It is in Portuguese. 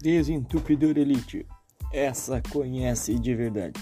Desentupidor Elite. Essa conhece de verdade.